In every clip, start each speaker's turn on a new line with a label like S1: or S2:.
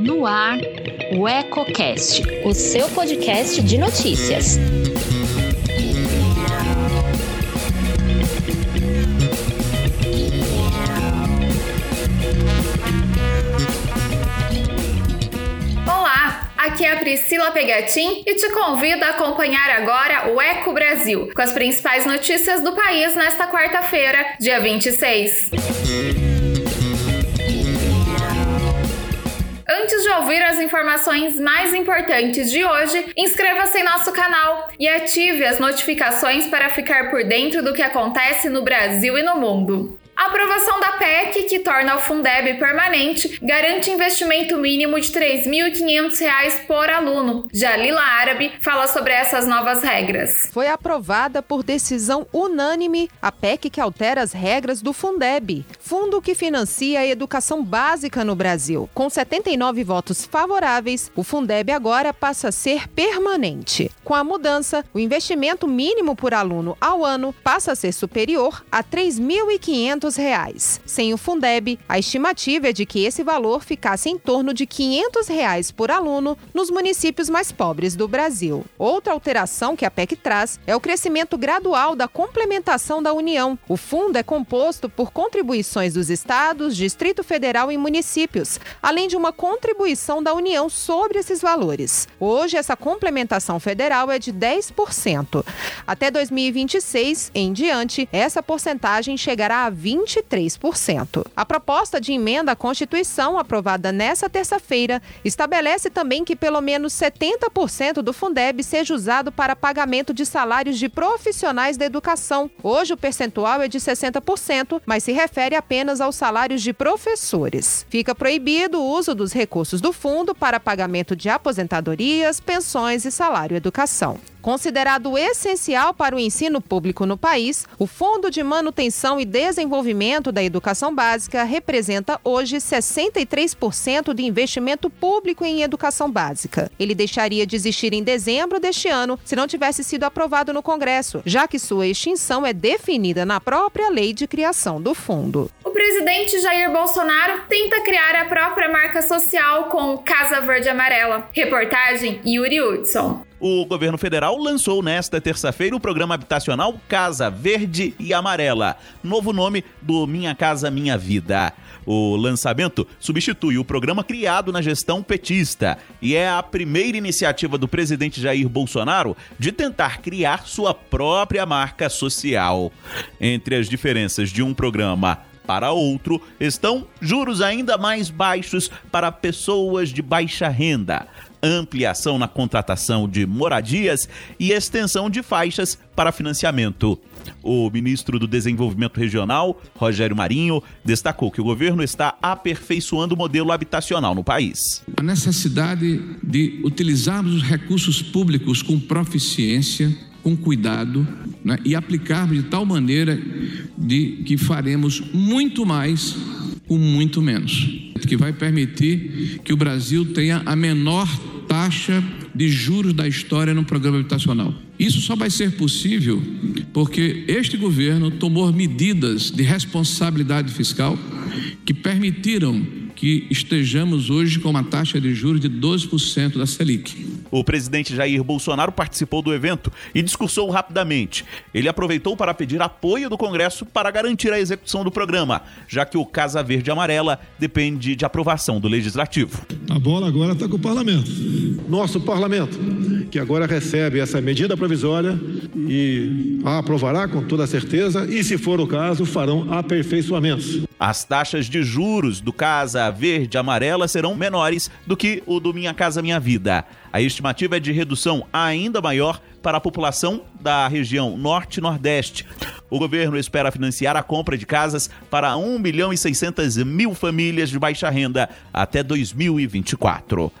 S1: No ar, o EcoCast, o seu podcast de notícias.
S2: Aqui é a Priscila Pegatin e te convido a acompanhar agora o Eco Brasil, com as principais notícias do país nesta quarta-feira, dia 26. Antes de ouvir as informações mais importantes de hoje, inscreva-se em nosso canal e ative as notificações para ficar por dentro do que acontece no Brasil e no mundo. A aprovação da PEC, que torna o Fundeb permanente, garante investimento mínimo de R$ 3.500 por aluno. Jalila Árabe fala sobre essas novas regras.
S3: Foi aprovada por decisão unânime a PEC que altera as regras do Fundeb, fundo que financia a educação básica no Brasil. Com 79 votos favoráveis, o Fundeb agora passa a ser permanente. Com a mudança, o investimento mínimo por aluno ao ano passa a ser superior a R$ 3.500 reais. Sem o Fundeb, a estimativa é de que esse valor ficasse em torno de 500 reais por aluno nos municípios mais pobres do Brasil. Outra alteração que a PEC traz é o crescimento gradual da complementação da União. O fundo é composto por contribuições dos estados, Distrito Federal e municípios, além de uma contribuição da União sobre esses valores. Hoje, essa complementação federal é de 10%. Até 2026, em diante, essa porcentagem chegará a 20%. 23%. A proposta de emenda à Constituição, aprovada nesta terça-feira, estabelece também que pelo menos 70% do Fundeb seja usado para pagamento de salários de profissionais da educação. Hoje o percentual é de 60%, mas se refere apenas aos salários de professores. Fica proibido o uso dos recursos do fundo para pagamento de aposentadorias, pensões e salário educação. Considerado essencial para o ensino público no país, o Fundo de Manutenção e Desenvolvimento da Educação Básica representa hoje 63% de investimento público em educação básica. Ele deixaria de existir em dezembro deste ano se não tivesse sido aprovado no Congresso, já que sua extinção é definida na própria lei de criação do fundo.
S2: O presidente Jair Bolsonaro tenta criar a própria marca social com Casa Verde Amarela. Reportagem Yuri Hudson.
S4: O governo federal lançou nesta terça-feira o programa habitacional Casa Verde e Amarela, novo nome do Minha Casa Minha Vida. O lançamento substitui o programa criado na gestão petista e é a primeira iniciativa do presidente Jair Bolsonaro de tentar criar sua própria marca social. Entre as diferenças de um programa para outro estão juros ainda mais baixos para pessoas de baixa renda ampliação na contratação de moradias e extensão de faixas para financiamento. O ministro do Desenvolvimento Regional, Rogério Marinho, destacou que o governo está aperfeiçoando o modelo habitacional no país.
S5: A necessidade de utilizarmos os recursos públicos com proficiência, com cuidado né, e aplicarmos de tal maneira de que faremos muito mais com muito menos, que vai permitir que o Brasil tenha a menor taxa de juros da história no programa habitacional. Isso só vai ser possível porque este governo tomou medidas de responsabilidade fiscal que permitiram que estejamos hoje com uma taxa de juros de 12% da Selic.
S4: O presidente Jair Bolsonaro participou do evento e discursou rapidamente. Ele aproveitou para pedir apoio do Congresso para garantir a execução do programa, já que o Casa Verde e Amarela depende de aprovação do Legislativo.
S6: A bola agora está com o parlamento.
S7: Nosso parlamento, que agora recebe essa medida provisória e a aprovará com toda certeza, e se for o caso, farão aperfeiçoamentos.
S4: As taxas de juros do Casa Verde Amarela serão menores do que o do Minha Casa Minha Vida. A estimativa é de redução ainda maior para a população da região Norte-Nordeste. O governo espera financiar a compra de casas para 1 milhão e 600 mil famílias de baixa renda até 2024.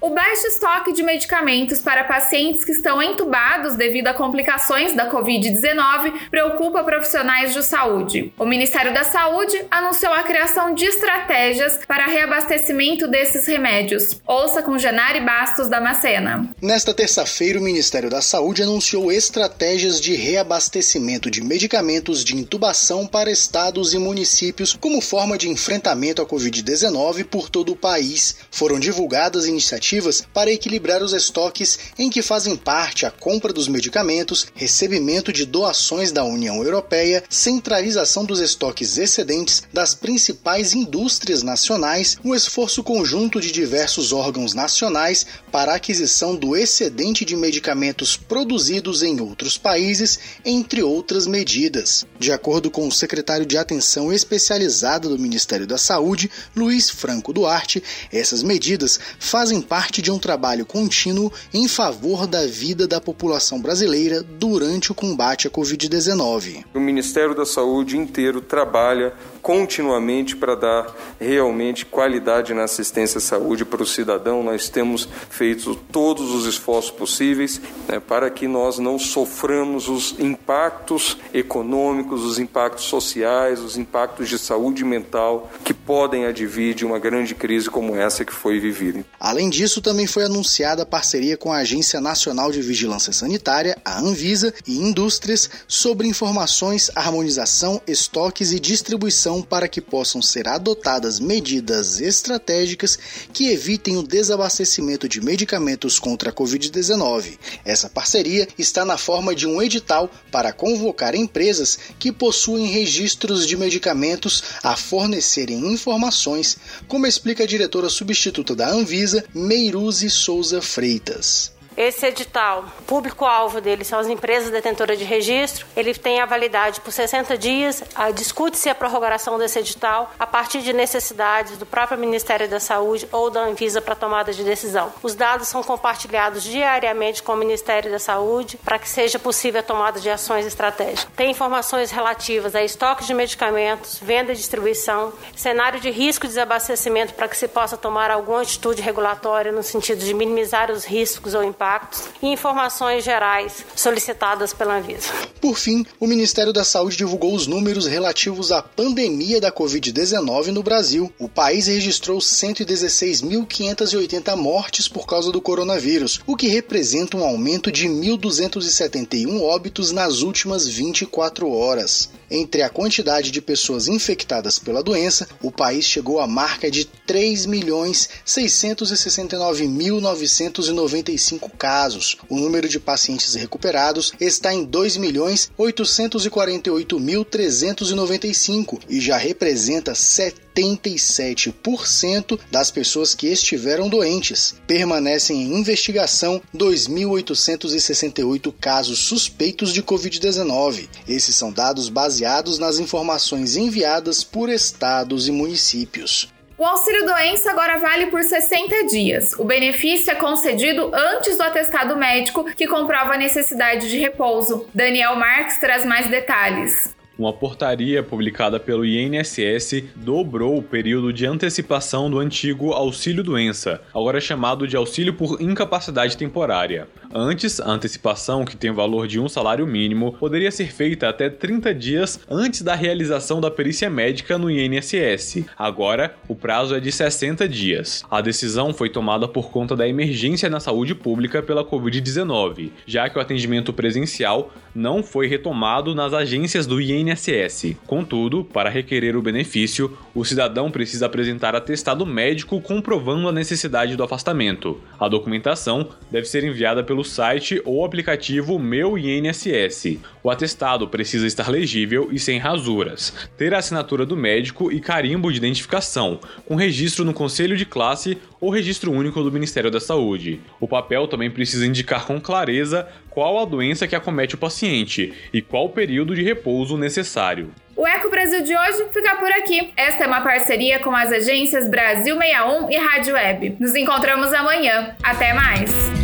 S2: O baixo estoque de medicamentos para pacientes que estão entubados devido a complicações da Covid-19 preocupa profissionais de saúde. O Ministério da Saúde anunciou a criação de estratégias para reabastecimento desses remédios. Ouça com Genari Bastos da Macena.
S8: Nesta terça-feira, o Ministério da Saúde anunciou estratégias de reabastecimento de medicamentos de intubação para estados e municípios como forma de enfrentamento à Covid-19 por todo o país. Foram divulgadas iniciativas para equilibrar os estoques em que fazem parte a compra dos medicamentos, recebimento de doações da União Europeia, centralização dos estoques excedentes das principais indústrias nacionais, o esforço conjunto de diversos órgãos nacionais para a aquisição do excedente de medicamentos produzidos em outros países, entre outras medidas. De acordo com o secretário de Atenção Especializada do Ministério da Saúde, Luiz Franco Duarte, essas medidas fazem parte parte de um trabalho contínuo em favor da vida da população brasileira durante o combate à Covid-19.
S9: O Ministério da Saúde inteiro trabalha continuamente para dar realmente qualidade na assistência à saúde para o cidadão. Nós temos feito todos os esforços possíveis né, para que nós não soframos os impactos econômicos, os impactos sociais, os impactos de saúde mental que podem advir de uma grande crise como essa que foi vivida.
S8: Além disso, também foi anunciada a parceria com a Agência Nacional de Vigilância Sanitária, a Anvisa, e indústrias sobre informações, harmonização, estoques e distribuição para que possam ser adotadas medidas estratégicas que evitem o desabastecimento de medicamentos contra a Covid-19. Essa parceria está na forma de um edital para convocar empresas que possuem registros de medicamentos a fornecerem informações, como explica a diretora substituta da Anvisa, Meiruzi Souza Freitas.
S10: Esse edital, público-alvo dele são as empresas detentoras de registro. Ele tem a validade por 60 dias. Discute-se a prorrogação desse edital a partir de necessidades do próprio Ministério da Saúde ou da Anvisa para tomada de decisão. Os dados são compartilhados diariamente com o Ministério da Saúde para que seja possível a tomada de ações estratégicas. Tem informações relativas a estoques de medicamentos, venda e distribuição, cenário de risco de desabastecimento para que se possa tomar alguma atitude regulatória no sentido de minimizar os riscos ou impactos impactos e informações gerais solicitadas pela Anvisa.
S8: Por fim, o Ministério da Saúde divulgou os números relativos à pandemia da Covid-19 no Brasil. O país registrou 116.580 mortes por causa do coronavírus, o que representa um aumento de 1.271 óbitos nas últimas 24 horas. Entre a quantidade de pessoas infectadas pela doença, o país chegou à marca de 3.669.995 casos. O número de pacientes recuperados está em 2.848.395 e já representa 77% das pessoas que estiveram doentes. Permanecem em investigação 2.868 casos suspeitos de Covid-19. Esses são dados baseados nas informações enviadas por estados e municípios.
S2: O auxílio doença agora vale por 60 dias. O benefício é concedido antes do atestado médico que comprova a necessidade de repouso. Daniel Marques traz mais detalhes.
S11: Uma portaria publicada pelo INSS dobrou o período de antecipação do antigo auxílio doença, agora chamado de auxílio por incapacidade temporária. Antes, a antecipação, que tem o valor de um salário mínimo, poderia ser feita até 30 dias antes da realização da perícia médica no INSS. Agora, o prazo é de 60 dias. A decisão foi tomada por conta da emergência na saúde pública pela Covid-19, já que o atendimento presencial não foi retomado nas agências do INSS. Contudo, para requerer o benefício, o cidadão precisa apresentar atestado médico comprovando a necessidade do afastamento. A documentação deve ser enviada pelo site ou aplicativo Meu INSS. O atestado precisa estar legível e sem rasuras, ter a assinatura do médico e carimbo de identificação, com registro no conselho de classe ou registro único do Ministério da Saúde. O papel também precisa indicar com clareza qual a doença que acomete o paciente e qual o período de repouso necessário.
S2: O Eco Brasil de hoje fica por aqui. Esta é uma parceria com as agências Brasil 61 e Rádio Web. Nos encontramos amanhã. Até mais!